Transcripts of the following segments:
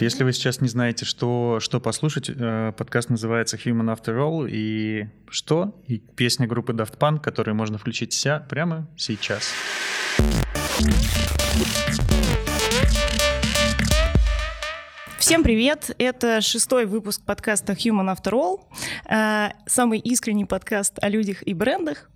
Если вы сейчас не знаете, что, что послушать, э, подкаст называется Human After All, и что? И песня группы Daft Punk, которую можно включить вся прямо сейчас. Всем привет! Это шестой выпуск подкаста Human After All, э, самый искренний подкаст о людях и брендах.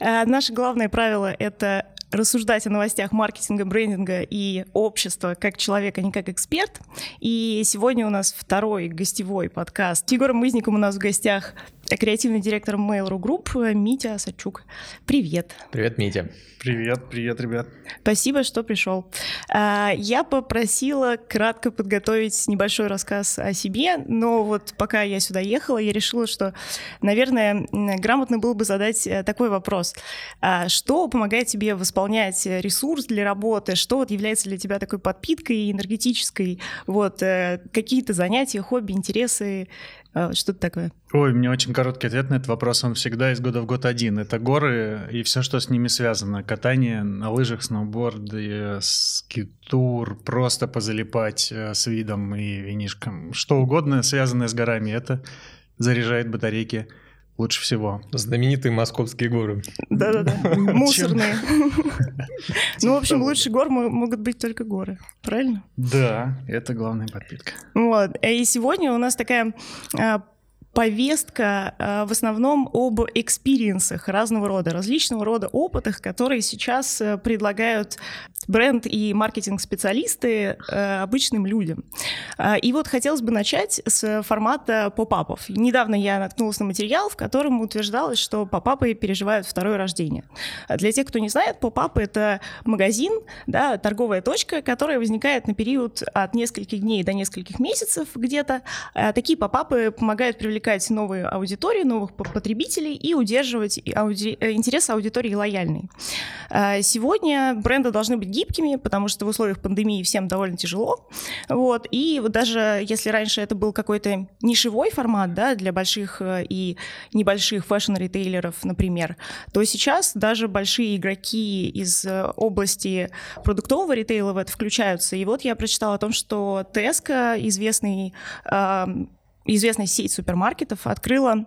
Э, наше главное правило — это рассуждать о новостях маркетинга, брендинга и общества как человек, а не как эксперт. И сегодня у нас второй гостевой подкаст. С Егором Мызником у нас в гостях креативный директор Mail.ru Group Митя Сачук. Привет. Привет, Митя. Привет, привет, ребят. Спасибо, что пришел. А, я попросила кратко подготовить небольшой рассказ о себе, но вот пока я сюда ехала, я решила, что, наверное, грамотно было бы задать э, такой вопрос. А, что помогает тебе восполнять ресурс для работы? Что вот является для тебя такой подпиткой энергетической? Вот э, какие-то занятия, хобби, интересы, а, что-то такое? Ой, у меня очень короткий ответ на этот вопрос. Он всегда из года в год один. Это горы и все, что с ними связано. Катание на лыжах, сноуборд, скитур, просто позалипать э, с видом и винишком. Что угодно, связанное с горами, это заряжает батарейки лучше всего. Знаменитые московские горы. Да-да-да, мусорные. Ну, в общем, лучше гор могут быть только горы, правильно? Да, это главная подпитка. Вот, и сегодня у нас такая а, повестка э, в основном об экспириенсах разного рода, различного рода опытах, которые сейчас э, предлагают бренд и маркетинг-специалисты э, обычным людям. И вот хотелось бы начать с формата поп-апов. Недавно я наткнулась на материал, в котором утверждалось, что поп-апы переживают второе рождение. Для тех, кто не знает, поп-ап — это магазин, да, торговая точка, которая возникает на период от нескольких дней до нескольких месяцев где-то. Такие поп-апы помогают привлекать привлекать новые аудитории, новых потребителей и удерживать ауди... Э, интерес аудитории лояльной. Э, сегодня бренды должны быть гибкими, потому что в условиях пандемии всем довольно тяжело. Вот. И вот даже если раньше это был какой-то нишевой формат да, для больших э, и небольших фэшн-ритейлеров, например, то сейчас даже большие игроки из области продуктового ритейла в это включаются. И вот я прочитала о том, что Tesco, известный известная сеть супермаркетов открыла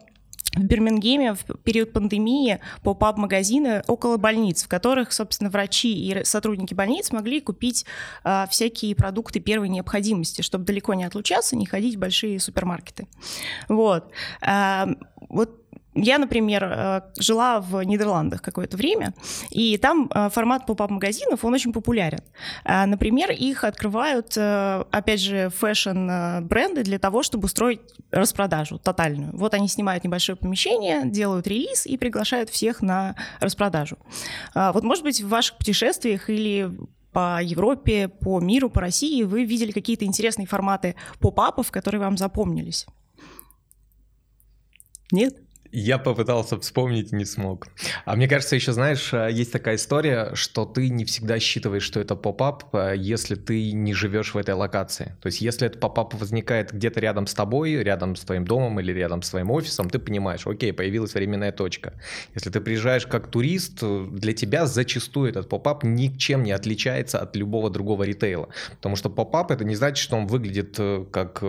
в Бирмингеме в период пандемии поп-ап магазины около больниц, в которых, собственно, врачи и сотрудники больниц могли купить э, всякие продукты первой необходимости, чтобы далеко не отлучаться, не ходить в большие супермаркеты. Вот. Э, вот я, например, э, жила в Нидерландах какое-то время, и там э, формат поп-ап-магазинов, он очень популярен. Э, например, их открывают, опять же, фэшн-бренды для того, чтобы устроить распродажу тотальную. Вот они снимают небольшое помещение, делают релиз и приглашают всех на распродажу. Вот, может быть, в ваших путешествиях или по Европе, по миру, по России вы видели какие-то интересные форматы поп-апов, которые вам запомнились? Нет? Я попытался вспомнить, не смог. А мне кажется, еще, знаешь, э, есть такая история, что ты не всегда считываешь, что это поп-ап, э, если ты не живешь в этой локации. То есть, если этот поп-ап возникает где-то рядом с тобой, рядом с твоим домом или рядом с твоим офисом, ты понимаешь, окей, появилась временная точка. Если ты приезжаешь как турист, для тебя зачастую этот поп-ап ничем не отличается от любого другого ритейла. Потому что поп-ап это не значит, что он выглядит э, как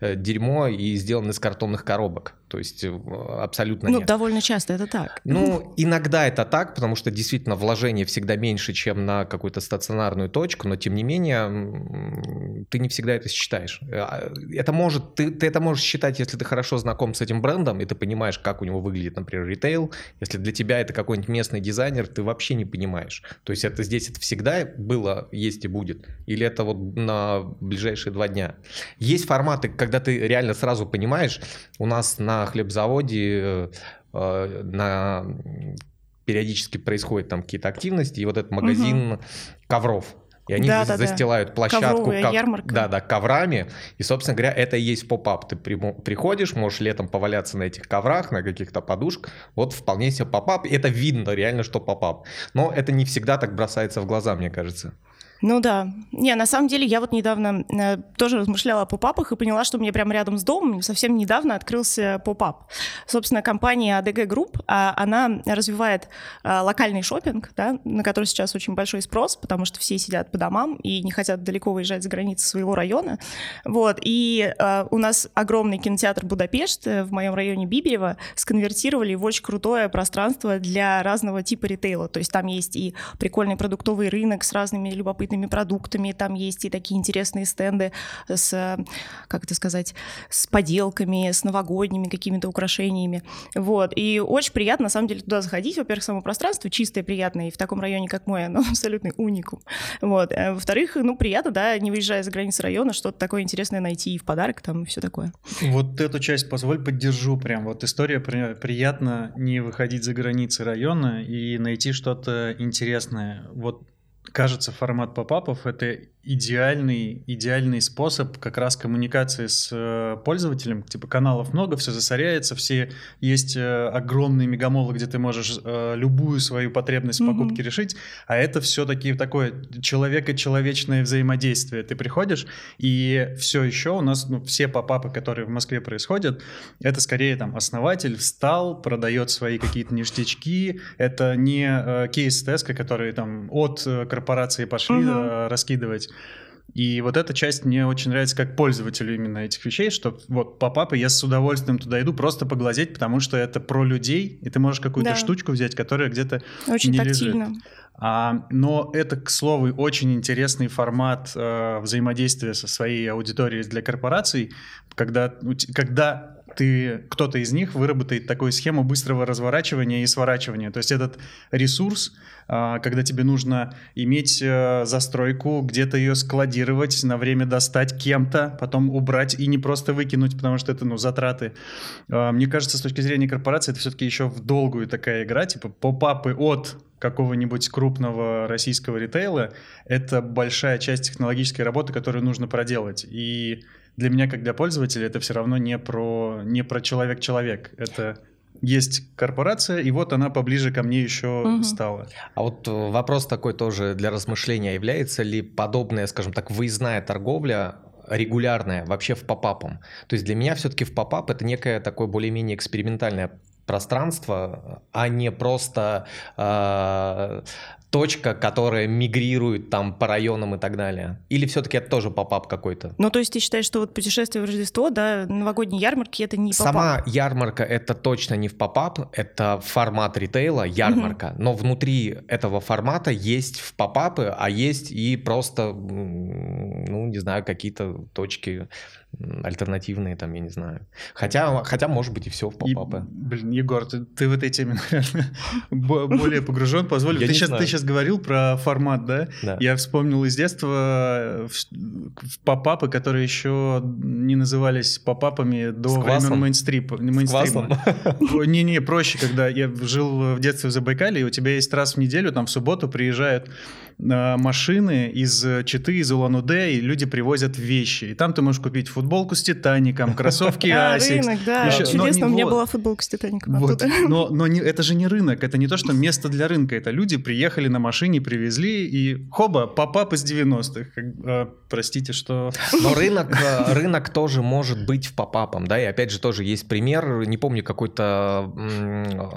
дерьмо и сделан из картонных коробок. То есть абсолютно ну, нет. довольно часто это так. Ну, иногда это так, потому что действительно вложение всегда меньше, чем на какую-то стационарную точку, но тем не менее ты не всегда это считаешь. А, это может, ты, ты это можешь считать, если ты хорошо знаком с этим брендом, и ты понимаешь, как у него выглядит, например, ритейл. Если для тебя это какой-нибудь местный дизайнер, ты вообще не понимаешь. То есть это здесь это всегда было, есть и будет. Или это вот на ближайшие два дня. Есть форматы, когда ты реально сразу понимаешь, у нас на хлебзаводе Э, на периодически происходят там какие-то активности, и вот этот магазин угу. ковров. И они да, да, застилают да. площадку ков... Да, да, коврами. И, собственно говоря, это и есть поп-ап. Ты при... приходишь, можешь летом поваляться на этих коврах, на каких-то подушках. Вот вполне себе поп-ап. Это видно реально, что поп-ап. Но это не всегда так бросается в глаза, мне кажется. Ну да. Не, на самом деле я вот недавно э, тоже размышляла о поп-апах и поняла, что мне прямо рядом с домом совсем недавно открылся поп-ап. Собственно, компания ADG Group, а, она развивает а, локальный шопинг, да, на который сейчас очень большой спрос, потому что все сидят по домам и не хотят далеко выезжать за границы своего района. Вот. И а, у нас огромный кинотеатр Будапешт э, в моем районе Биберева сконвертировали в очень крутое пространство для разного типа ритейла. То есть там есть и прикольный продуктовый рынок с разными любопытными любопытными продуктами, там есть и такие интересные стенды с, как это сказать, с поделками, с новогодними какими-то украшениями. Вот. И очень приятно, на самом деле, туда заходить. Во-первых, само пространство чистое, приятное, и в таком районе, как мой, оно абсолютный уникум. Вот. А во-вторых, ну, приятно, да, не выезжая за границы района, что-то такое интересное найти и в подарок там, и все такое. Вот эту часть, позволь, поддержу прям. Вот история при... приятно не выходить за границы района и найти что-то интересное. Вот кажется, формат попапов — это идеальный, идеальный способ как раз коммуникации с э, пользователем. Типа каналов много, все засоряется, все есть э, огромные мегамолы, где ты можешь э, любую свою потребность в покупке mm-hmm. решить, а это все-таки такое человеко-человечное взаимодействие. Ты приходишь, и все еще у нас ну, все попапы, которые в Москве происходят, это скорее там основатель встал, продает свои какие-то ништячки, это не кейс-теска, которые там от корпорации пошли mm-hmm. раскидывать и вот эта часть мне очень нравится как пользователю именно этих вещей, что вот попапы я с удовольствием туда иду просто поглазеть, потому что это про людей, и ты можешь какую-то да. штучку взять, которая где-то очень не тактильно. лежит. А, но это, к слову, очень интересный формат э, взаимодействия со своей аудиторией для корпораций, когда, когда ты, кто-то из них выработает такую схему быстрого разворачивания и сворачивания. То есть этот ресурс, а, когда тебе нужно иметь э, застройку, где-то ее складировать, на время достать кем-то, потом убрать и не просто выкинуть, потому что это, ну, затраты. А, мне кажется, с точки зрения корпорации, это все-таки еще в долгую такая игра, типа поп-апы от какого-нибудь крупного российского ритейла, это большая часть технологической работы, которую нужно проделать. И для меня, как для пользователя, это все равно не про, не про человек-человек. Это есть корпорация, и вот она поближе ко мне еще угу. стала. А вот э, вопрос такой тоже для размышления. Является ли подобная, скажем так, выездная торговля регулярная вообще в попапом? То есть для меня все-таки в попап это некое такое более-менее экспериментальное пространство, а не просто э, точка, которая мигрирует там по районам и так далее? Или все-таки это тоже попап какой-то? Ну, то есть ты считаешь, что вот путешествие в Рождество, да, новогодние ярмарки — это не попап? Сама ярмарка — это точно не в попап, это формат ритейла, ярмарка. Угу. Но внутри этого формата есть в попапы, а есть и просто, ну, не знаю, какие-то точки альтернативные там, я не знаю. Хотя, хотя может быть, и все в попапы. Блин, Егор, ты, ты в этой теме, наверное, более погружен. Позволь, ты сейчас, ты сейчас говорил про формат, да? да? Я вспомнил из детства в, в попапы, которые еще не назывались попапами до времен мейнстрима. Не-не, проще, когда я жил в детстве в Забайкале, и у тебя есть раз в неделю, там в субботу приезжают э, машины из Читы, из Улан-Удэ, и люди привозят вещи. И там ты можешь купить футболку с Титаником, кроссовки а, Asics. рынок, да, еще, чудесно, у меня вот, была футболка с Титаником вот, Но, но не, это же не рынок, это не то, что место для рынка, это люди приехали на машине, привезли, и хоба, попап из 90-х. А, простите, что... Но рынок, э, рынок тоже может быть в попапом, да, и опять же тоже есть пример, не помню, какой-то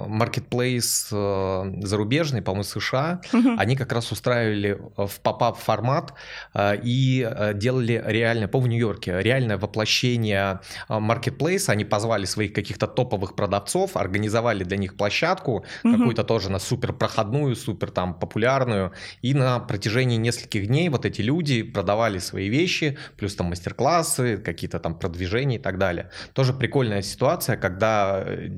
маркетплейс э, зарубежный, по-моему, США, они как раз устраивали в попап формат э, и делали реально, по в Нью-Йорке, реально реальное воплощение маркетплейса. Они позвали своих каких-то топовых продавцов, организовали для них площадку, угу. какую-то тоже на супер проходную, супер там популярную. И на протяжении нескольких дней вот эти люди продавали свои вещи, плюс там мастер-классы, какие-то там продвижения и так далее. Тоже прикольная ситуация, когда э,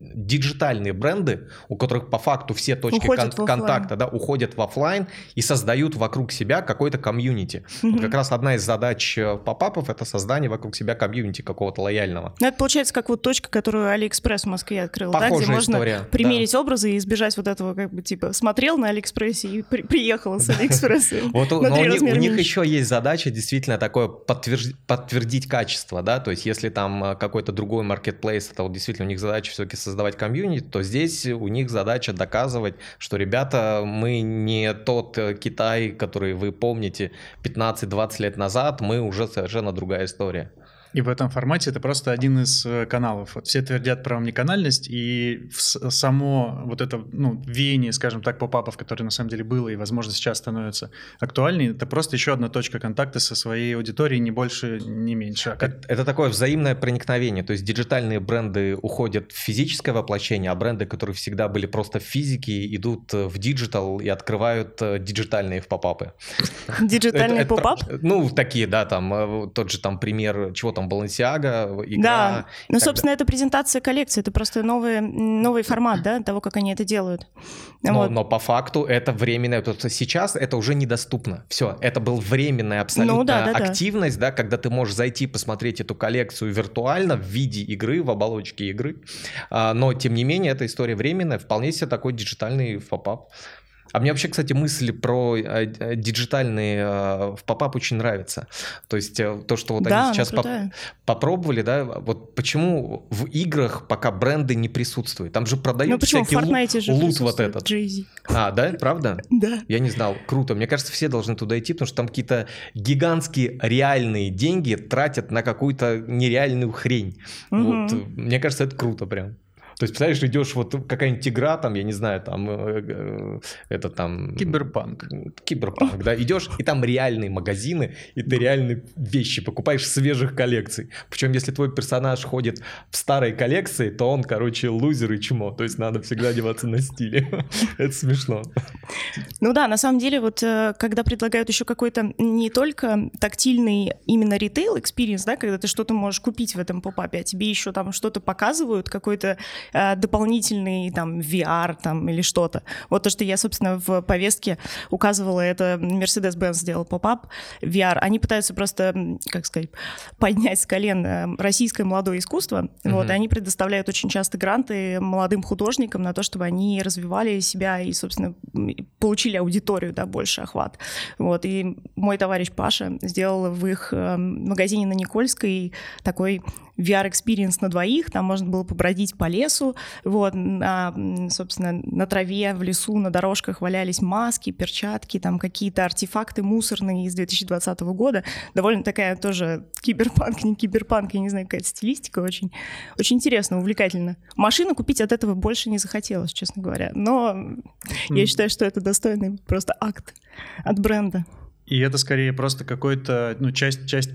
диджитальные бренды, у которых по факту все точки кон- контакта да, уходят в офлайн и создают вокруг себя какой-то комьюнити. Mm-hmm. Вот как раз одна из задач э, попапов это создание вокруг себя комьюнити какого-то лояльного. Ну, это получается как вот точка, которую Алиэкспресс в Москве открыл, да, где можно примерить да. образы и избежать вот этого, как бы, типа, смотрел на Алиэкспрессе и при- приехал с Алиэкспресса. Вот у них еще есть задача действительно такое подтвердить качество, да, то есть если там э, какой-то другой маркетплейс, это вот действительно у них задача все-таки создавать комьюнити, то здесь у них задача доказывать, что, ребята, мы не тот э, Китай, который вы помните 15-20 лет назад, мы уже совершенно другая история. И в этом формате это просто один из э, каналов. Вот все твердят про омниканальность, и само вот это ну, веяние, скажем так, попапов, которое на самом деле было и, возможно, сейчас становится актуальнее, это просто еще одна точка контакта со своей аудиторией, не больше, не меньше. Это, это такое взаимное проникновение, то есть диджитальные бренды уходят в физическое воплощение, а бренды, которые всегда были просто в физике, идут в digital и открывают э, диджитальные попапы. Диджитальный попап? Ну, такие, да, там, э, тот же там пример чего там Balenciaga, игра. Да, ну, собственно, это презентация коллекции, это просто новый, новый формат, да, того, как они это делают. Но, вот. но по факту это временное, то сейчас это уже недоступно. Все, это был временная абсолютно ну, да, да, активность, да. да, когда ты можешь зайти посмотреть эту коллекцию виртуально в виде игры, в оболочке игры. А, но, тем не менее, эта история временная, вполне себе такой диджитальный фапап. А мне вообще, кстати, мысли про э, э, диджитальные э, в попап очень нравится. То есть то, что вот да, они сейчас поп попробовали, да, вот почему в играх пока бренды не присутствуют? Там же продают ну, всякий лут, же лут вот этот. Jay-Z. А, да, правда? Да. Я не знал. Круто. Мне кажется, все должны туда идти, потому что там какие-то гигантские реальные деньги тратят на какую-то нереальную хрень. Угу. Вот, мне кажется, это круто прям. То есть, представляешь, идешь вот какая-нибудь игра, там, я не знаю, там, э, э, это там... Киберпанк. Киберпанк, да, идешь, и там реальные магазины, и ты реальные вещи покупаешь свежих коллекций. Причем, если твой персонаж ходит в старой коллекции, то он, короче, лузер и чмо. То есть, надо всегда одеваться на стиле. Это смешно. Ну да, на самом деле, вот э, когда предлагают еще какой-то не только тактильный именно ритейл experience, да, когда ты что-то можешь купить в этом попапе, а тебе еще там что-то показывают, какой-то дополнительный там VR там или что-то. Вот то, что я, собственно, в повестке указывала, это Mercedes-Benz сделал поп-ап VR. Они пытаются просто, как сказать, поднять с колен э, российское молодое искусство. Mm-hmm. Вот, и они предоставляют очень часто гранты молодым художникам на то, чтобы они развивали себя и, собственно, получили аудиторию, да, больше охват. Вот, и мой товарищ Паша сделал в их э, магазине на Никольской такой VR-experience на двоих, там можно было побродить по лесу, вот, а, собственно, на траве, в лесу, на дорожках валялись маски, перчатки, там какие-то артефакты мусорные из 2020 года, довольно такая тоже киберпанк, не киберпанк, я не знаю, какая-то стилистика, очень, очень интересно, увлекательно. Машину купить от этого больше не захотелось, честно говоря, но mm. я считаю, что это достойный просто акт от бренда. И это скорее просто какой-то, ну, часть, часть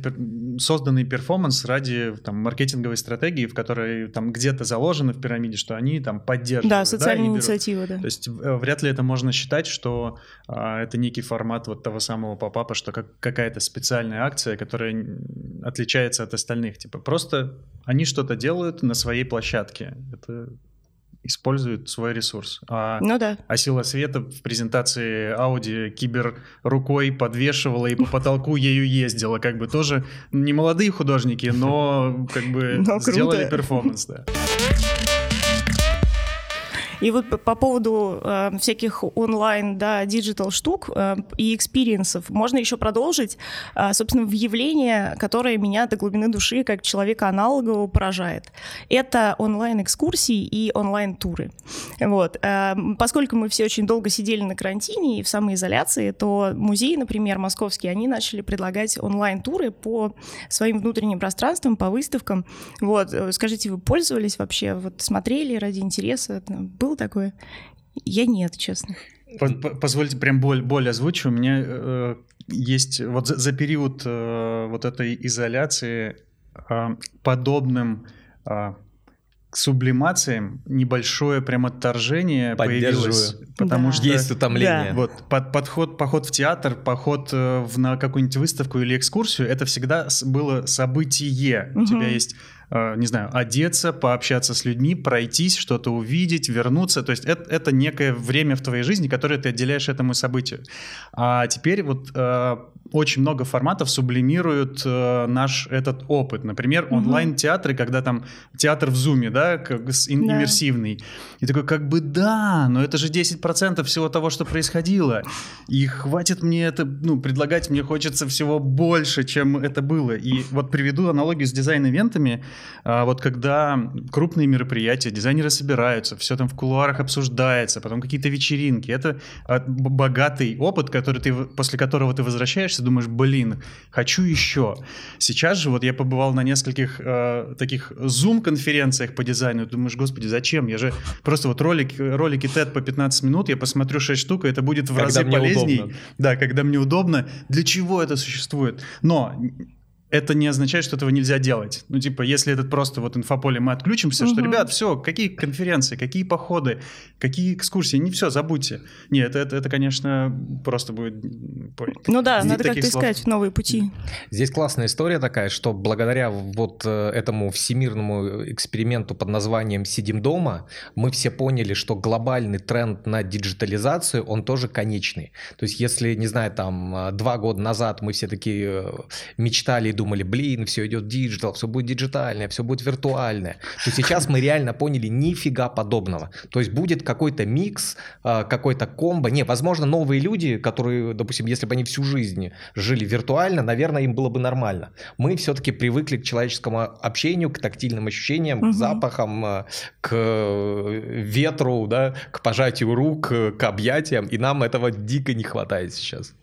созданный перформанс ради там, маркетинговой стратегии, в которой там где-то заложено в пирамиде, что они там поддерживают. Да, социальные да, инициативы, да. То есть э, вряд ли это можно считать, что а, это некий формат вот того самого попапа, что как, какая-то специальная акция, которая отличается от остальных. Типа просто они что-то делают на своей площадке. Это используют свой ресурс. А, ну да. А сила света в презентации Audi кибер рукой подвешивала и по потолку ею ездила. Как бы тоже не молодые художники, но как бы но сделали перформанс, да. И вот по поводу э, всяких онлайн, да, digital штук э, и experience ов можно еще продолжить, э, собственно, в явление, которое меня до глубины души как человека аналогового поражает. Это онлайн-экскурсии и онлайн-туры. Вот. Э, поскольку мы все очень долго сидели на карантине и в самоизоляции, то музеи, например, московские, они начали предлагать онлайн-туры по своим внутренним пространствам, по выставкам. Вот. Э, скажите, вы пользовались вообще, вот смотрели ради интереса? Был было такое? Я нет, честно. Позвольте прям боль, боль озвучу. У меня э, есть вот за, за период э, вот этой изоляции э, подобным э, сублимациям небольшое прям отторжение появилось, потому да. что есть утомление. Да. Вот под, подход, поход в театр, поход э, в, на какую-нибудь выставку или экскурсию, это всегда было событие. Угу. У тебя есть не знаю, одеться, пообщаться с людьми, пройтись, что-то увидеть, вернуться. То есть это, это некое время в твоей жизни, которое ты отделяешь этому событию. А теперь вот э, очень много форматов сублимируют э, наш этот опыт. Например, угу. онлайн-театры, когда там театр в зуме, да, как ин- да. иммерсивный. И такой, как бы да, но это же 10% всего того, что происходило. И хватит мне это, ну, предлагать мне хочется всего больше, чем это было. И вот приведу аналогию с дизайн-ивентами. А вот когда крупные мероприятия, дизайнеры собираются, все там в кулуарах обсуждается, потом какие-то вечеринки, это а, богатый опыт, который ты, после которого ты возвращаешься, думаешь, блин, хочу еще. Сейчас же вот я побывал на нескольких э, таких Zoom-конференциях по дизайну, думаешь, господи, зачем? Я же просто вот ролик, ролики TED по 15 минут, я посмотрю 6 штук, и это будет в когда разы полезней. Удобно. Да, когда мне удобно. Для чего это существует? Но это не означает, что этого нельзя делать. Ну, типа, если этот просто вот инфополе мы отключимся, угу. что, ребят, все, какие конференции, какие походы, какие экскурсии, не все, забудьте. Нет, это, это, это конечно, просто будет... Ну да, Здесь надо как-то искать новые пути. Здесь классная история такая, что благодаря вот э, этому всемирному эксперименту под названием «Сидим дома», мы все поняли, что глобальный тренд на диджитализацию, он тоже конечный. То есть, если, не знаю, там, э, два года назад мы все такие э, мечтали и думали, блин, все идет digital, все будет диджитальное, все будет виртуальное, то сейчас мы реально поняли нифига подобного. То есть будет какой-то микс, а, какой-то комбо. Не, возможно, новые люди, которые, допустим, если бы они всю жизнь жили виртуально, наверное, им было бы нормально. Мы все-таки привыкли к человеческому общению, к тактильным ощущениям, угу. к запахам, а, к ветру, да, к пожатию рук, к объятиям, и нам этого дико не хватает сейчас.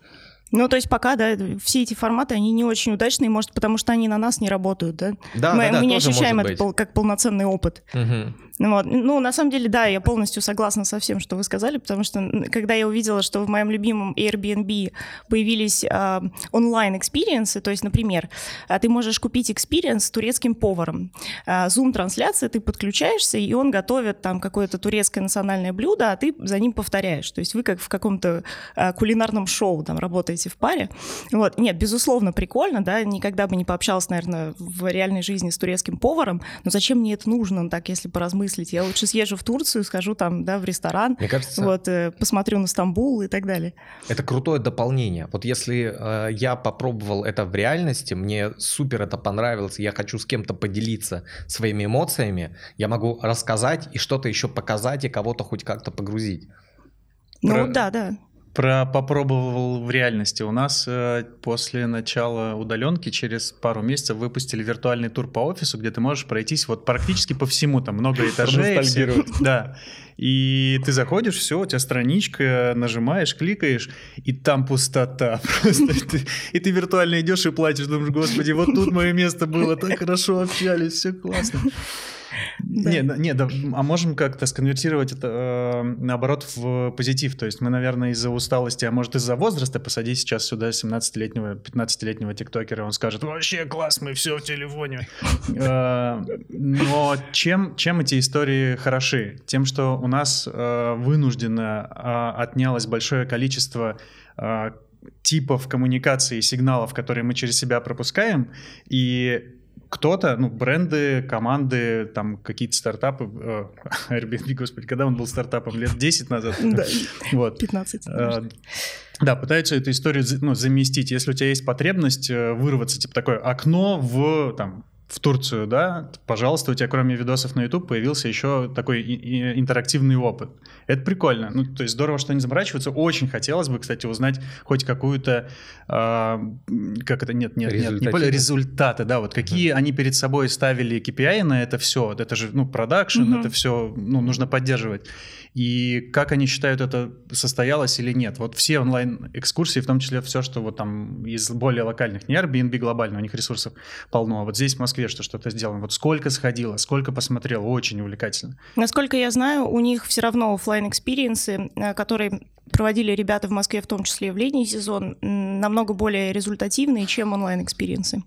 Ну, то есть пока, да, все эти форматы, они не очень удачные, может, потому что они на нас не работают, да? Да, мы, да, мы не ощущаем это пол, как полноценный опыт. Угу. Вот. Ну, на самом деле, да, я полностью согласна со всем, что вы сказали, потому что когда я увидела, что в моем любимом Airbnb появились э, онлайн-experience ы, то есть, например, а, ты можешь купить experience с турецким поваром. Э, Zoom-трансляция, ты подключаешься, и он готовит там какое-то турецкое национальное блюдо, а ты за ним повторяешь. То есть вы как в каком-то кулинарном шоу там работаете в паре. Вот. Нет, безусловно, прикольно, да, никогда бы не пообщалась, наверное, в реальной жизни с турецким поваром, но зачем мне это нужно, так, если поразмыслить мыслить. Я лучше съезжу в Турцию, схожу там, да, в ресторан, Мне кажется, вот, э, посмотрю на Стамбул и так далее. Это крутое дополнение. Вот если э, я попробовал это в реальности, мне супер это понравилось, я хочу с кем-то поделиться своими эмоциями, я могу рассказать и что-то еще показать и кого-то хоть как-то погрузить. Ну Про... да, да. Про попробовал в реальности. У нас э, после начала удаленки через пару месяцев выпустили виртуальный тур по офису, где ты можешь пройтись вот практически по всему, там много этажей. Все, да. И ты заходишь, все, у тебя страничка, нажимаешь, кликаешь, и там пустота просто. И ты, и ты виртуально идешь и платишь, думаешь, господи, вот тут мое место было, так хорошо общались, все классно. Не, не, да, а можем как-то сконвертировать это э, наоборот в позитив. То есть мы, наверное, из-за усталости, а может из-за возраста, посади сейчас сюда 17-летнего, 15-летнего тиктокера, он скажет, вообще класс, мы все в телефоне. Э, но чем, чем эти истории хороши? Тем, что у нас э, вынужденно э, отнялось большое количество типов коммуникации сигналов, которые мы через себя пропускаем, и кто-то, ну, бренды, команды, там какие-то стартапы, э, Airbnb, господи, когда он был стартапом? Лет 10 назад? Да, вот. 15. Э, да, пытаются эту историю ну, заместить. Если у тебя есть потребность э, вырваться, типа такое окно в там, в Турцию, да, пожалуйста, у тебя кроме видосов на YouTube появился еще такой интерактивный опыт. Это прикольно. Ну, то есть здорово, что они заморачиваются. Очень хотелось бы, кстати, узнать хоть какую-то, э, как это, нет, нет, нет, не поле, результаты, да, вот какие uh-huh. они перед собой ставили KPI на это все. Это же, ну, продакшн, uh-huh. это все, ну, нужно поддерживать и как они считают, это состоялось или нет. Вот все онлайн-экскурсии, в том числе все, что вот там из более локальных, не Airbnb глобально, у них ресурсов полно, а вот здесь в Москве что что-то сделано. Вот сколько сходило, сколько посмотрел, очень увлекательно. Насколько я знаю, у них все равно офлайн experience ы э, которые проводили ребята в Москве, в том числе в летний сезон, намного более результативные, чем онлайн-experience ы.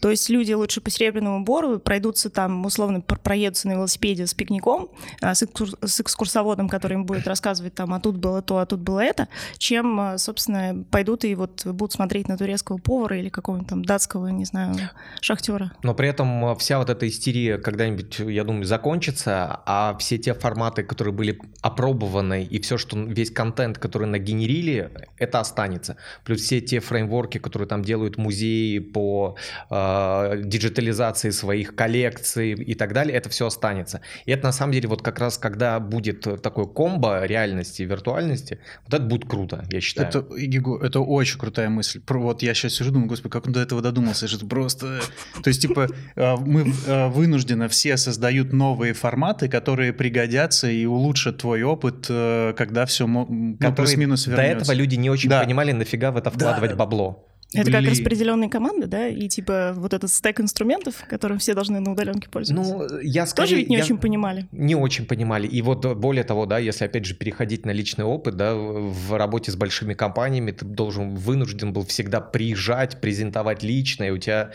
То есть люди лучше по Серебряному Бору пройдутся там, условно, проедутся на велосипеде с пикником, а, с, экскурс, с экскурсоводом, который им будет рассказывать там, а тут было то, а тут было это, чем, а, собственно, пойдут и вот будут смотреть на турецкого повара или какого-нибудь там датского, не знаю, шахтера. Но при этом а, вся вот эта истерия когда-нибудь, я думаю, закончится, а все те форматы, которые были опробованы и все, что весь контент, которые нагенерили, это останется. Плюс все те фреймворки, которые там делают музеи по э, диджитализации своих коллекций и так далее, это все останется. И это на самом деле вот как раз когда будет такой комбо реальности и виртуальности, вот это будет круто, я считаю. Это, Игигу, это очень крутая мысль. Вот я сейчас сижу, думаю, господи, как он до этого додумался, это просто... То есть, типа, э, мы э, вынуждены, все создают новые форматы, которые пригодятся и улучшат твой опыт, э, когда все ну, плюс-минус вернется. До этого люди не очень да. понимали, нафига в это вкладывать да, бабло. Это Блин. как распределенные команды, да, и типа вот этот стек инструментов, которым все должны на удаленке пользоваться. Ну, я скажу, Тоже ведь не я... очень понимали. Не очень понимали. И вот более того, да, если опять же переходить на личный опыт, да, в работе с большими компаниями ты должен, вынужден был всегда приезжать, презентовать лично, и у тебя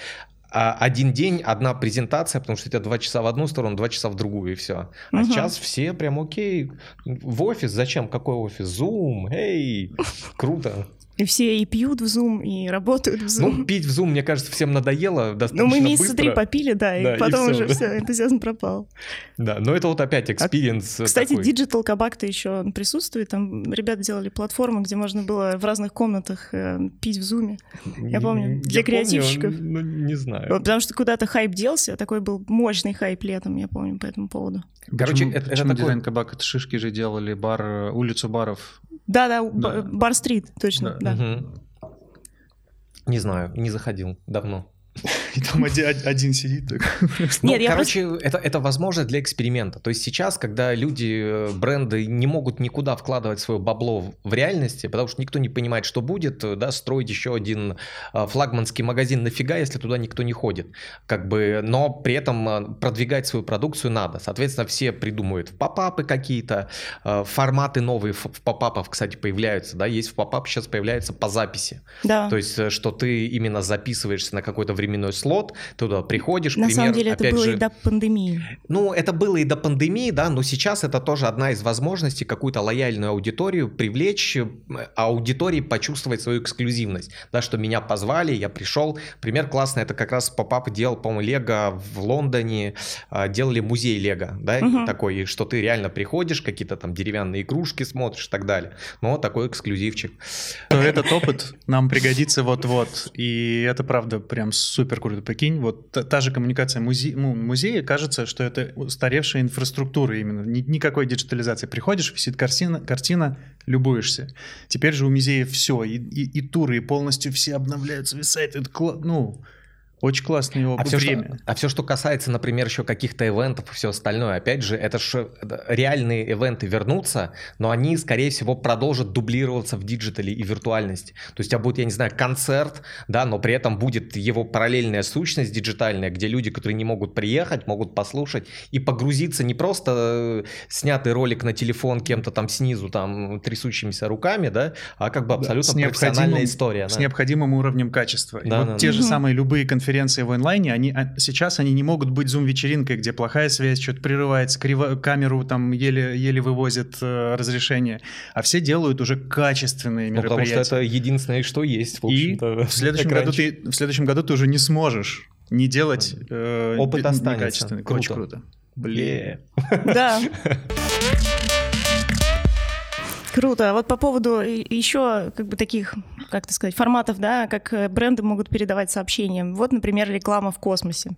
один день, одна презентация, потому что у тебя два часа в одну сторону, два часа в другую, и все. А угу. сейчас все прям окей. В офис зачем? Какой офис? Zoom, эй, круто. И все и пьют в Zoom, и работают в Zoom. Ну, пить в Zoom, мне кажется, всем надоело достаточно Ну, мы месяца быстро. три попили, да, и да, потом и все, уже да. все, энтузиазм пропал. Да, но это вот опять experience а, Кстати. Digital кабак-то еще присутствует, там ребята делали платформу, где можно было в разных комнатах э, пить в Zoom. Я помню, для я креативщиков. Помню, ну, не знаю. Вот, потому что куда-то хайп делся, такой был мощный хайп летом, я помню, по этому поводу. Короче, почему, это, почему это такой... дизайн Кабак? Это шишки же делали бар, э, улицу баров. Да-да, да. бар-стрит, точно, да. Не знаю, не заходил давно. И там один, один сидит. Так. Ну, Нет, короче, просто... это, это возможно для эксперимента. То есть сейчас, когда люди, э, бренды не могут никуда вкладывать свое бабло в реальности, потому что никто не понимает, что будет, э, да, строить еще один э, флагманский магазин нафига, если туда никто не ходит. Как бы, но при этом продвигать свою продукцию надо. Соответственно, все придумывают попапы какие-то, форматы новые в попапов, кстати, появляются. Да, есть в попап сейчас появляются по записи. Да. То есть, что ты именно записываешься на какой-то временной слот, туда приходишь. На пример, самом деле это было же, и до пандемии. Ну, это было и до пандемии, да, но сейчас это тоже одна из возможностей какую-то лояльную аудиторию привлечь, э, аудитории почувствовать свою эксклюзивность, да, что меня позвали, я пришел. Пример классный, это как раз поп делал, по-моему, Лего в Лондоне, а, делали музей Лего, да, угу. такой, что ты реально приходишь, какие-то там деревянные игрушки смотришь и так далее. Но такой эксклюзивчик. То этот опыт нам пригодится вот-вот, и это правда прям супер круто. Прикинь, вот та, та же коммуникация музе, ну, музея, кажется, что это устаревшая инфраструктура именно. Ни, никакой диджитализации. Приходишь, висит картина, картина, любуешься. Теперь же у музея все, и, и, и туры, и полностью все обновляются, висает. Это, ну, очень классный его а все, время. Что, а все, что касается, например, еще каких-то ивентов и все остальное, опять же, это же реальные ивенты вернутся, но они, скорее всего, продолжат дублироваться в digital е и виртуальности. То есть у тебя будет, я не знаю, концерт, да, но при этом будет его параллельная сущность диджитальная, где люди, которые не могут приехать, могут послушать и погрузиться не просто э, снятый ролик на телефон кем-то там снизу, там, трясущимися руками, да, а как бы абсолютно да, профессиональная история. С да. необходимым уровнем качества. Да, и вот да, те да. же самые любые конференции конференции в онлайне, они, а, сейчас они не могут быть зум-вечеринкой, где плохая связь, что-то прерывается, криво, камеру там еле, еле вывозят э, разрешение, а все делают уже качественные ну, мероприятия. Потому что это единственное, что есть, в общем-то. И в следующем, году ты, в следующем году ты уже не сможешь не делать э, Опыт останется. некачественный. Круто. Очень круто. Блин. Да. Круто. А вот по поводу еще как бы таких, как это сказать, форматов, да, как э, бренды могут передавать сообщения. Вот, например, реклама в космосе.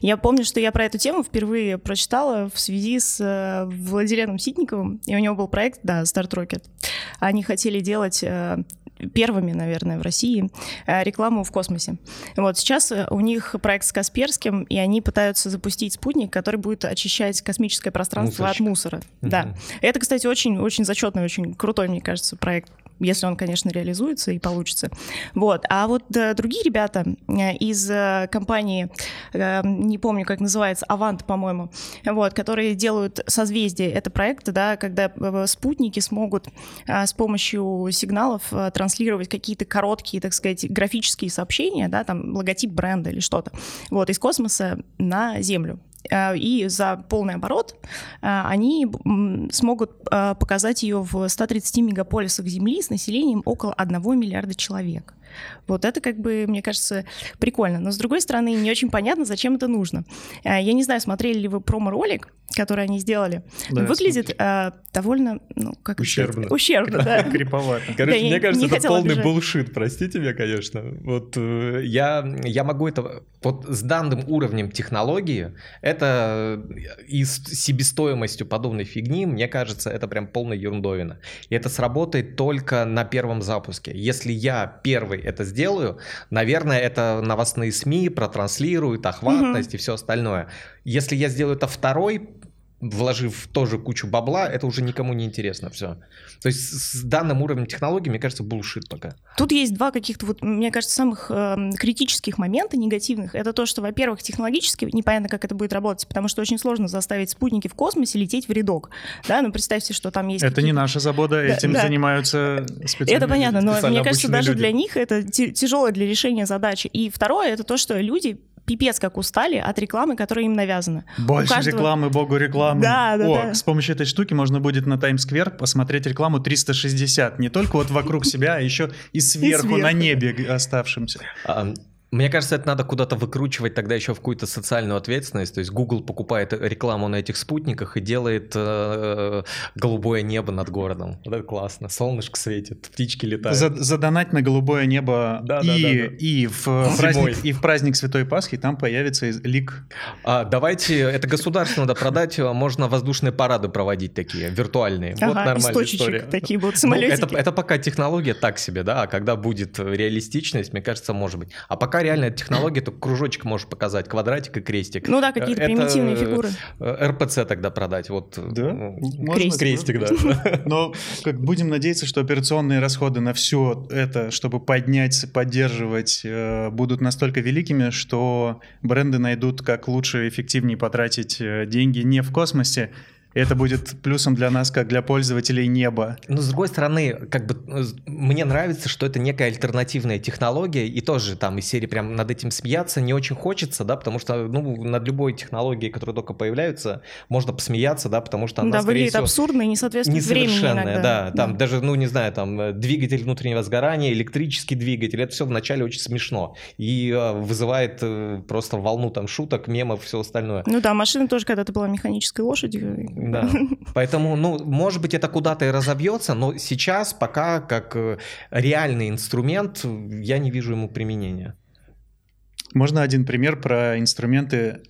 Я помню, что я про эту тему впервые прочитала в связи с э, Владиленом Ситниковым, и у него был проект, да, Star Rocket. Они хотели делать э, первыми, наверное, в России э, рекламу в космосе. Вот сейчас э, у них проект с Касперским, и они пытаются запустить спутник, который будет очищать космическое пространство Мусорщик. от мусора. Угу. Да. Это, кстати, очень, очень зачетный, очень крутой, мне кажется, проект если он, конечно, реализуется и получится. Вот. А вот да, другие ребята э, из э, компании, э, не помню, как называется, Авант, по-моему, вот, которые делают созвездие. Это проект, да, когда спутники смогут с помощью сигналов транслировать какие-то короткие, так сказать, графические сообщения, да, там логотип бренда или что-то, вот, из космоса на Землю. Э, и за полный оборот э, они смогут э, показать ее в 130 мегаполисах Земли с населением около 1 миллиарда человек. Вот это как бы, мне кажется, прикольно. Но с другой стороны, не очень понятно, зачем это нужно. А, я не знаю, смотрели ли вы промо-ролик, который они сделали. Да, Выглядит а, довольно, ну, как Ущербно. Это Ущербно, да. Криповато. Короче, да, мне кажется, это полный булшит, простите меня, конечно. Вот э, я, я могу это... Вот с данным уровнем технологии, это и с себестоимостью подобной фигни, мне кажется, это прям полная ерундовина. И это сработает только на первом запуске. Если я первый это сделаю, наверное, это новостные СМИ протранслируют, охватность угу. и все остальное. Если я сделаю это второй, вложив тоже кучу бабла, это уже никому не интересно все. То есть с данным уровнем технологий, мне кажется, булшит пока. Тут есть два каких-то, вот, мне кажется, самых э, критических момента негативных. Это то, что, во-первых, технологически непонятно, как это будет работать, потому что очень сложно заставить спутники в космосе лететь в рядок. Да, ну представьте, что там есть... Это не наша забота, этим да, занимаются специалисты. Это понятно, но мне кажется, даже люди. для них это тяжело для решения задачи. И второе, это то, что люди пипец как устали от рекламы, которая им навязана. Больше каждого... рекламы, богу рекламы. Да, да, О, да. с помощью этой штуки можно будет на Таймсквер посмотреть рекламу 360. Не только вот вокруг себя, а еще и сверху, на небе оставшимся. Мне кажется, это надо куда-то выкручивать тогда еще в какую-то социальную ответственность. То есть Google покупает рекламу на этих спутниках и делает э, голубое небо над городом. Вот это классно. Солнышко светит, птички летают. За, задонать на голубое небо да, и, да, да, да. и, в праздник, и в праздник Святой Пасхи там появится лик. А, давайте, это государство надо продать, а можно воздушные парады проводить такие, виртуальные. Ага, вот нормальная история. такие будут самолетики. Ну, это, это пока технология так себе, да, а когда будет реалистичность, мне кажется, может быть. А пока реально технология, то кружочек можешь показать, квадратик и крестик. Ну да, какие-то это примитивные фигуры. Э, РПЦ тогда продать, вот. Да? Ну, крестик. крестик, да. Но как будем надеяться, что операционные расходы на все это, чтобы поднять, поддерживать, э, будут настолько великими, что бренды найдут, как лучше и эффективнее потратить э, деньги не в космосе, это будет плюсом для нас, как для пользователей неба. Но с другой стороны, как бы э, мне нравится, что это некая альтернативная технология, и тоже там из серии прям над этим смеяться не очень хочется, да, потому что ну, над любой технологией, которая только появляются, можно посмеяться, да, потому что она, да, выглядит всего, абсурдно и не соответствует времени иногда. Да, там да. даже, ну не знаю, там э, двигатель внутреннего сгорания, электрический двигатель, это все вначале очень смешно и э, вызывает просто волну там шуток, мемов, все остальное. Ну да, машина тоже когда-то была механической лошадью. Да. Поэтому, ну, может быть, это куда-то и разобьется, но сейчас пока как э, реальный инструмент я не вижу ему применения. Можно один пример про инструменты,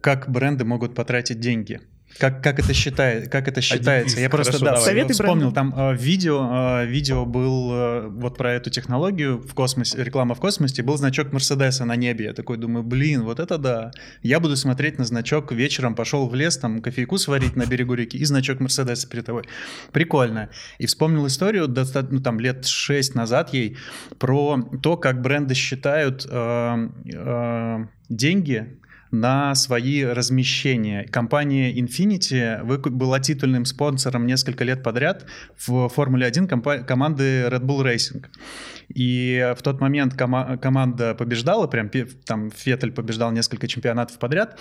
как бренды могут потратить деньги. Как, как это считает, как это считается? Я просто да, Советы вспомнил, там э, видео, э, видео был э, вот про эту технологию в космосе, реклама в космосе, был значок Мерседеса на небе. Я такой думаю, блин, вот это да. Я буду смотреть на значок вечером, пошел в лес, там кофейку сварить на берегу реки и значок Мерседеса перед тобой. Прикольно. И вспомнил историю, ну там лет шесть назад ей, про то, как бренды считают э, э, деньги на свои размещения. Компания Infinity была титульным спонсором несколько лет подряд в Формуле 1 команды Red Bull Racing. И в тот момент кома команда побеждала, прям там Феттель побеждал несколько чемпионатов подряд,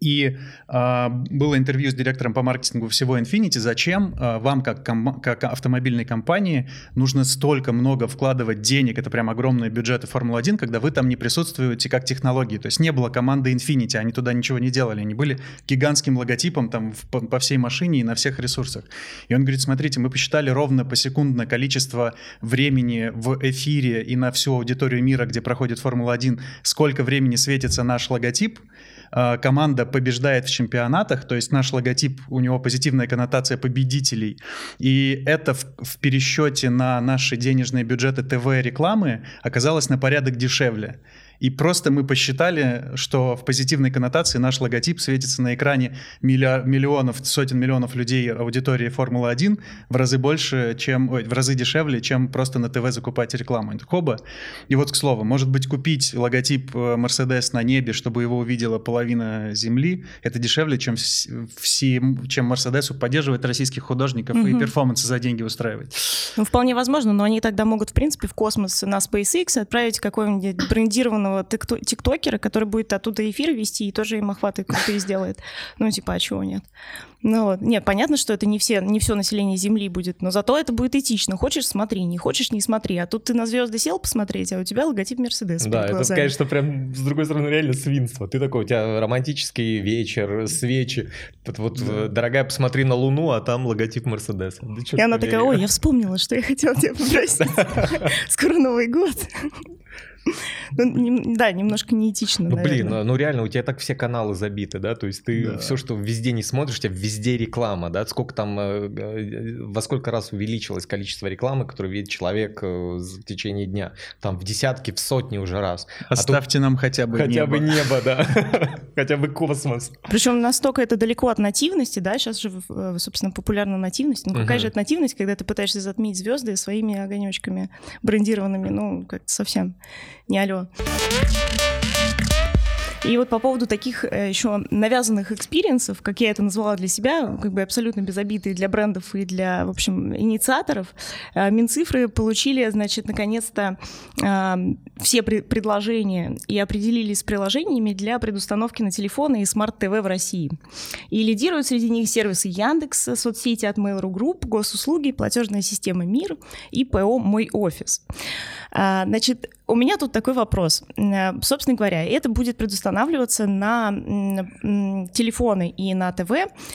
и э, было интервью с директором по маркетингу всего Infinity, зачем э, вам, как, как автомобильной компании, нужно столько много вкладывать денег, это прям огромные бюджеты Формулы-1, когда вы там не присутствуете как технологии. То есть не было команды Infinity, они туда ничего не делали, они были гигантским логотипом там в, по, по всей машине и на всех ресурсах. И он говорит, смотрите, мы посчитали ровно посекундное количество времени в эфире и на всю аудиторию мира, где проходит Формула-1, сколько времени светится наш логотип, команда побеждает в чемпионатах, то есть наш логотип, у него позитивная коннотация победителей, и это в, в пересчете на наши денежные бюджеты ТВ-рекламы оказалось на порядок дешевле. И просто мы посчитали, что в позитивной коннотации наш логотип светится на экране миллионов, сотен миллионов людей аудитории Формулы-1 в разы больше, чем, ой, в разы дешевле, чем просто на ТВ закупать рекламу. Хоба. И вот, к слову, может быть, купить логотип Mercedes на небе, чтобы его увидела половина Земли, это дешевле, чем, все, чем Mercedes поддерживать российских художников угу. и перформансы за деньги устраивать. Ну, вполне возможно, но они тогда могут, в принципе, в космос на SpaceX отправить какого-нибудь брендированного известного тиктокера, который будет оттуда эфир вести и тоже им охваты крутые сделает. Ну, типа, а чего нет? Ну вот. Нет, понятно, что это не все, не все население Земли будет, но зато это будет этично. Хочешь, смотри, не хочешь, не смотри. А тут ты на звезды сел посмотреть, а у тебя логотип Мерседес Да, это, конечно, прям, с другой стороны, реально свинство. Ты такой, у тебя романтический вечер, свечи. Вот, вот да. дорогая, посмотри на Луну, а там логотип Мерседеса. Да, и она такая, ой, я вспомнила, что я хотела тебя попросить. Скоро Новый год. Ну, да, немножко неэтично, Ну, блин, ну, ну реально, у тебя так все каналы забиты, да? То есть ты да. все, что везде не смотришь, у тебя везде реклама, да? Сколько там, э, э, во сколько раз увеличилось количество рекламы, которую видит человек э, в течение дня? Там в десятки, в сотни уже раз. А Оставьте а нам хотя бы хотя небо. бы небо, да. хотя бы космос. Причем настолько это далеко от нативности, да? Сейчас же, собственно, популярна нативность. Ну, какая же это нативность, когда ты пытаешься затмить звезды своими огонечками брендированными? Ну, как-то совсем не алло. И вот по поводу таких э, еще навязанных experience ов, как я это назвала для себя, как бы абсолютно без для брендов и для, в общем, инициаторов, э, Минцифры получили, значит, наконец-то э, все предложения и определились с приложениями для предустановки на телефоны и смарт-ТВ в России. И лидируют среди них сервисы Яндекс, соцсети от Mail.ru Group, госуслуги, платежная система МИР и ПО «Мой офис». Значит, у меня тут такой вопрос. Собственно говоря, это будет предустановка устанавливаться на телефоны и на ТВ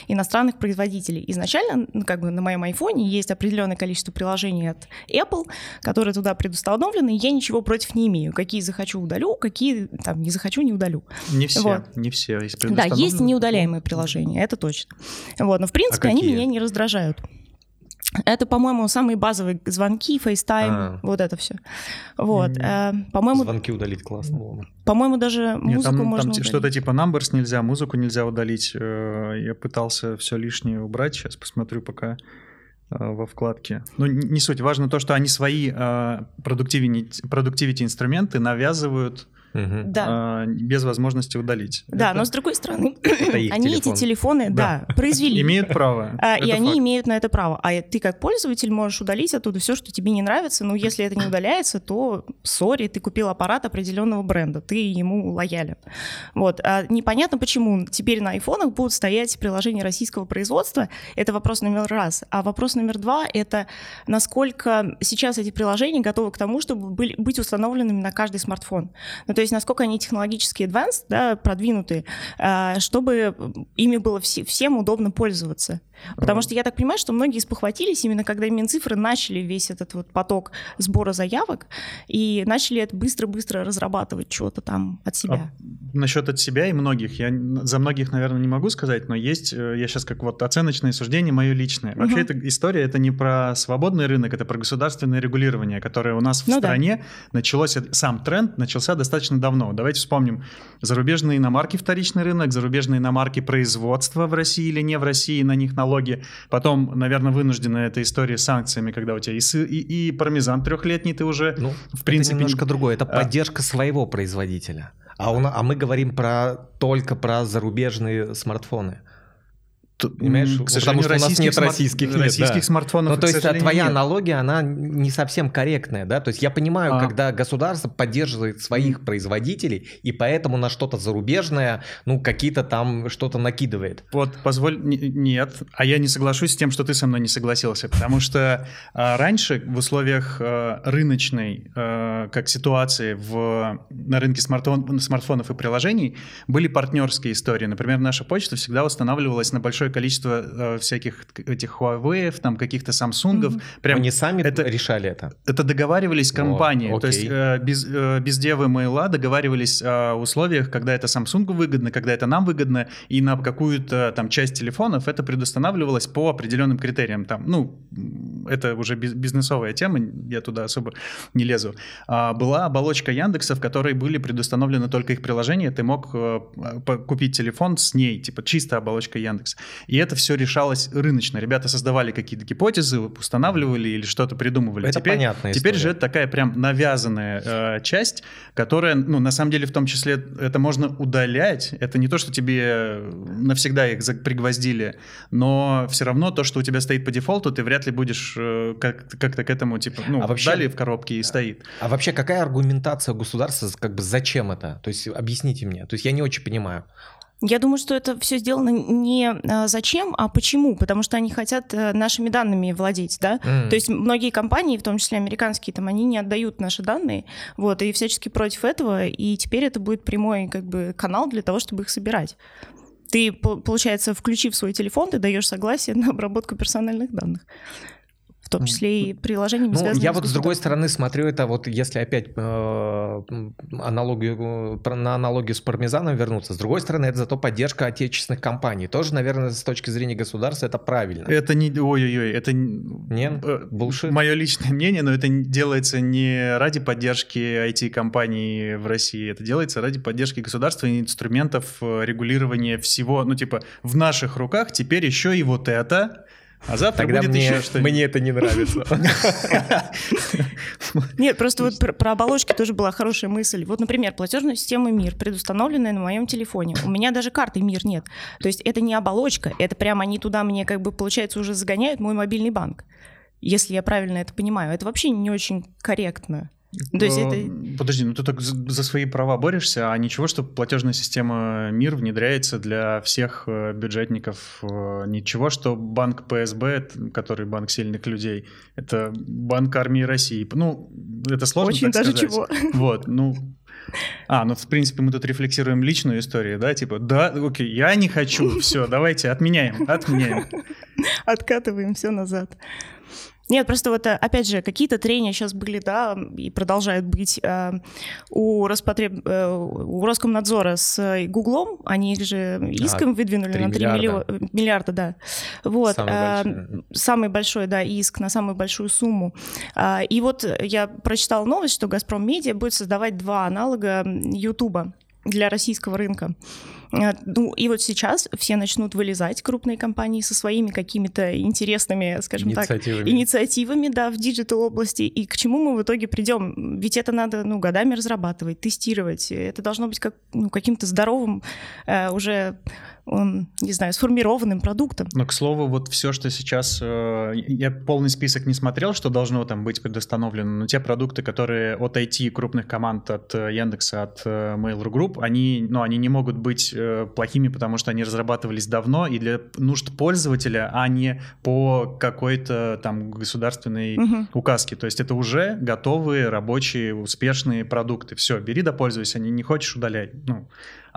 иностранных производителей. Изначально, ну, как бы на моем айфоне есть определенное количество приложений от Apple, которые туда предустановлены, и я ничего против не имею. Какие захочу, удалю, какие там не захочу, не удалю. Не все, вот. не все. Есть да, есть неудаляемые приложения, это точно. Вот, но в принципе а они меня не раздражают. Это, по-моему, самые базовые звонки, FaceTime, а. вот это все. Вот, mm-hmm. по-моему. Звонки удалить классно было. По-моему, даже музыку Нет, там, можно там что-то типа numbers нельзя, музыку нельзя удалить. Э, я пытался все лишнее убрать. Сейчас посмотрю пока э, во вкладке. Ну, не суть. Важно то, что они свои продуктивити инструменты навязывают угу. да. а, без возможности удалить. Да, Это... но с другой стороны, они телефон. эти телефоны, да, да произвели. Имеют право. А, и они имеют на это право. А ты как пользователь можешь удалить оттуда все, что тебе не нравится. Но если это не удаляется, то, сори, ты купил аппарат определенного бренда, ты ему лоялен. Вот. А непонятно, почему теперь на айфонах будут стоять приложения российского производства. Это вопрос номер раз. А вопрос номер два — это насколько сейчас эти приложения готовы к тому, чтобы были, быть установленными на каждый смартфон. Ну, то есть насколько они технологически advanced, да, продвинутые, а, чтобы ими было всем удобно пользоваться. Потому что я так понимаю, что многие спохватились именно когда Минцифры начали весь этот вот поток сбора заявок и начали это быстро-быстро разрабатывать что-то там от себя. А насчет от себя и многих, я за многих, наверное, не могу сказать, но есть, э, я сейчас как вот оценочное суждение мое личное. Вообще угу. эта история, это не про свободный рынок, это про государственное регулирование, которое у нас в ну, стране да. началось, сам тренд начался достаточно давно. Давайте вспомним зарубежные иномарки, вторичный рынок, зарубежные иномарки производства в России или не в России, на них на налоги. Потом, наверное, вынуждена эта история с санкциями, когда у тебя и, и, и пармезан трехлетний ты уже, ну, в принципе... Это немножко другое, это а... поддержка своего производителя. А, у, а мы говорим про, только про зарубежные смартфоны. Понимаешь? К сожалению, Потому что у нас нет смарт... российских, нет, российских да. смартфонов. Ну, то есть твоя нет. аналогия, она не совсем корректная, да? То есть я понимаю, а. когда государство поддерживает своих производителей, и поэтому на что-то зарубежное, ну, какие-то там что-то накидывает. Вот, позволь, нет, а я не соглашусь с тем, что ты со мной не согласился, потому что а, раньше в условиях а, рыночной, а, как ситуации в, на рынке смартфон, смартфонов и приложений, были партнерские истории. Например, наша почта всегда устанавливалась на большой большое количество э, всяких этих Huawei, там каких-то Samsung. Mm-hmm. Прям Они сами это, решали это? Это договаривались компании. О, То есть э, без, э, без девы Мейла договаривались о условиях, когда это Samsung выгодно, когда это нам выгодно, и на какую-то там часть телефонов это предустанавливалось по определенным критериям. Там, ну, это уже бизнесовая тема, я туда особо не лезу. А, была оболочка Яндекса, в которой были предустановлены только их приложения, ты мог э, купить телефон с ней, типа чистая оболочка Яндекс. И это все решалось рыночно. Ребята создавали какие-то гипотезы, устанавливали или что-то придумывали. Это теперь, понятная Теперь история. же это такая прям навязанная э, часть, которая, ну, на самом деле, в том числе, это можно удалять. Это не то, что тебе навсегда их пригвоздили, но все равно то, что у тебя стоит по дефолту, ты вряд ли будешь э, как- как-то к этому, типа, ну, А вообще- дали в коробке и стоит. А вообще какая аргументация государства, как бы зачем это? То есть объясните мне. То есть я не очень понимаю. Я думаю, что это все сделано не а, зачем, а почему. Потому что они хотят э, нашими данными владеть, да. М. То есть многие компании, в том числе американские, там, они не отдают наши данные, вот, и всячески против этого, и теперь это будет прямой, как бы, канал для того, чтобы их собирать. Ты, по- получается, включив свой телефон, ты даешь согласие на обработку персональных данных. В том числе и приложениями, Ну, связанными я вот с другой стороны смотрю это вот, если опять э, аналогию, э, на аналогию с пармезаном вернуться, с другой стороны, это зато поддержка отечественных компаний. Тоже, наверное, с точки зрения государства это правильно. Это не... Ой-ой-ой, это... Нет? Bullshit? Мое личное мнение, но это не- делается не ради поддержки IT-компаний в России, это делается ради поддержки государства и инструментов э, регулирования всего. Ну, типа, в наших руках теперь еще и вот это, а завтра Тогда будет мне, еще что-нибудь. мне это не нравится. Нет, просто вот про, про оболочки тоже была хорошая мысль. Вот, например, платежная система МИР, предустановленная на моем телефоне. У меня даже карты МИР нет. То есть это не оболочка, это прямо они туда мне, как бы, получается, уже загоняют мой мобильный банк. Если я правильно это понимаю. Это вообще не очень корректно. То есть это... Э, Подожди, ну ты так за свои права борешься, а ничего, что платежная система МИР внедряется для всех э, бюджетников. э, Ничего, что банк ПСБ, это- который банк сильных людей, это банк армии России. Ну, это сложно Очень так даже сказать. чего. Вот, ну... А, ну, в принципе, мы тут рефлексируем личную историю, да, типа, да, окей, я не хочу, все, давайте отменяем, отменяем. Откатываем все назад. Нет, просто вот, э, опять же, какие-то трения сейчас были, да, и продолжают быть э, у, Роспотреб... э, у Роскомнадзора с Гуглом. Они их же иском выдвинули три на 3 миллиарда. миллиарда, да. Вот. Самый большой. самый большой, да, иск на самую большую сумму. А, И вот я прочитала новость, что «Газпром Медиа» будет создавать два аналога Ютуба для российского рынка. А, Ну, и вот сейчас все начнут вылезать, крупные компании, со своими какими-то интересными, скажем так, Инициативами. инициативами, да, в digital области. И к чему мы в итоге придем? Ведь это надо, ну, годами разрабатывать, тестировать. Это должно быть как, ну, каким-то здоровым, э, уже, м, не знаю, сформированным продуктом. Но, к слову, вот все, что сейчас... э, Я полный список не смотрел, что должно там быть предустановлено, но те продукты, которые от IT крупных команд, от э, Яндекса, от э, Mail.ru Group, они, ну, они не могут быть плохими, потому что они разрабатывались давно и для нужд пользователя, а не по какой-то там государственной Мгм. указке. То есть это уже готовые, рабочие, успешные продукты. Все, бери да пользуйся, не, не хочешь удаляй. Ну,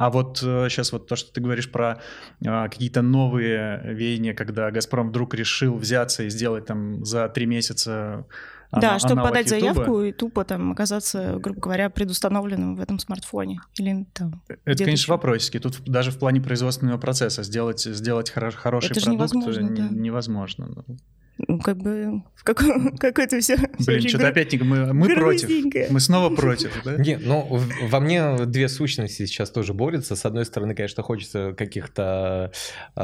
а вот сейчас вот то, что ты говоришь про а, какие-то новые веяния, когда Газпром вдруг решил взяться и сделать там за три месяца Да, ана- чтобы подать Ютуба, заявку и тупо там оказаться, грубо говоря, предустановленным в этом смартфоне. Или там. Это, где-то конечно, ещё. вопросики. Тут даже в плане производственного процесса сделать, сделать хоро- хороший Это продукт невозможно, не- да. невозможно. Ну, как бы в каком- какой-то все. Блин, что-то опять мы, мы против. Мы снова против, да? Не, ну во мне две сущности сейчас тоже борются. С одной стороны, конечно, хочется каких-то э,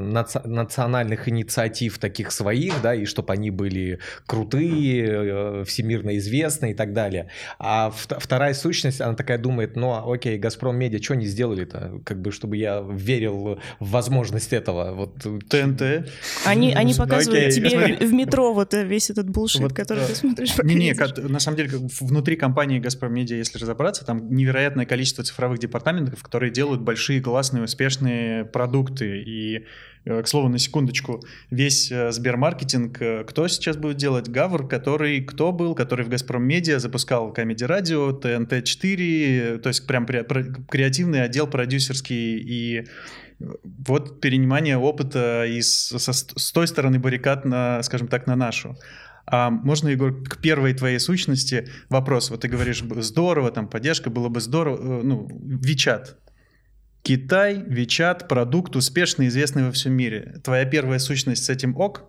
наци- национальных инициатив таких своих, да, и чтобы они были крутые, э, всемирно известные и так далее. А вт- вторая сущность, она такая думает, ну а, окей, Газпром Медиа, что они сделали-то, как бы, чтобы я верил в возможность этого. Вот ТНТ. Они, они Ну, показывают тебе смотри. в метро вот э, весь этот булшит, Вот, который ты смотришь. едешь. как- на самом деле, как внутри компании Газпром Медиа, если разобраться, там невероятное количество цифровых департаментов, которые делают большие, классные, успешные продукты. И, э, к слову, на секундочку, весь э, Сбермаркетинг, кто сейчас будет делать? Гавр, который кто был? Который в Газпром Медиа запускал Comedy Radio, ТНТ-4, то есть прям креативный отдел продюсерский и вот перенимание опыта из, со- с той стороны баррикад на, скажем так, на нашу. А можно, Егор, к первой твоей сущности вопрос. Вот ты говоришь, здорово, там поддержка, было бы здорово. э, Ну, Вичат. Китай, Вичат, продукт успешный, известный во всем мире. Твоя первая сущность с этим ок?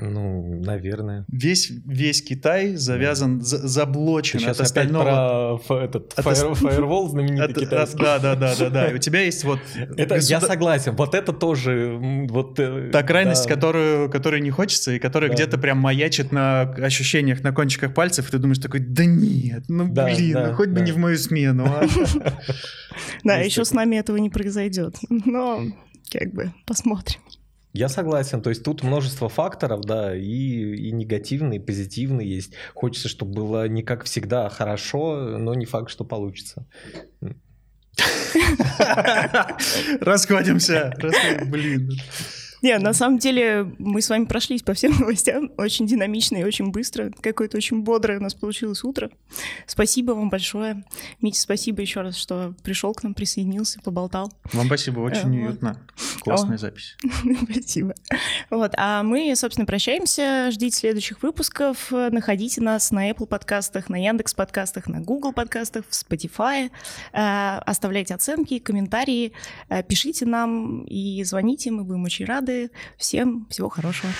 Ну, наверное. Весь, весь Китай завязан, за, заблочен Ты от сейчас опять остального. про этот От фаер- фаервол знаменитый От- китайский. от- да, да, да, да, да. И у тебя есть вот Это я государ- согласен. Вот это тоже вот. э, та крайность, да. которую, которую не хочется, и которая Да. где-то прям маячит на ощущениях на кончиках пальцев, и ты думаешь такой, да нет, ну Да, блин, да, ну хоть бы да. не в мою смену. а». Да, еще с нами этого не произойдет. Но как бы посмотрим. Я согласен. То есть тут множество факторов, да, и, и негативные, и позитивные есть. Хочется, чтобы было не как всегда хорошо, но не факт, что получится. Расходимся. Блин. Не, на самом деле мы с вами прошлись по всем новостям очень динамично и очень быстро. Какое-то очень бодрое у нас получилось утро. Спасибо вам большое. Митя, спасибо еще раз, что пришел к нам, присоединился, поболтал. Вам спасибо, очень Э, уютно. Классная запись. Спасибо. Вот, а мы, собственно, прощаемся. Ждите следующих выпусков. Находите нас на Apple подкастах, на Яндекс подкастах, на Google подкастах, в Spotify. Э, Оставляйте оценки, комментарии, э, пишите нам и звоните, мы будем очень рады. Всем всего хорошего.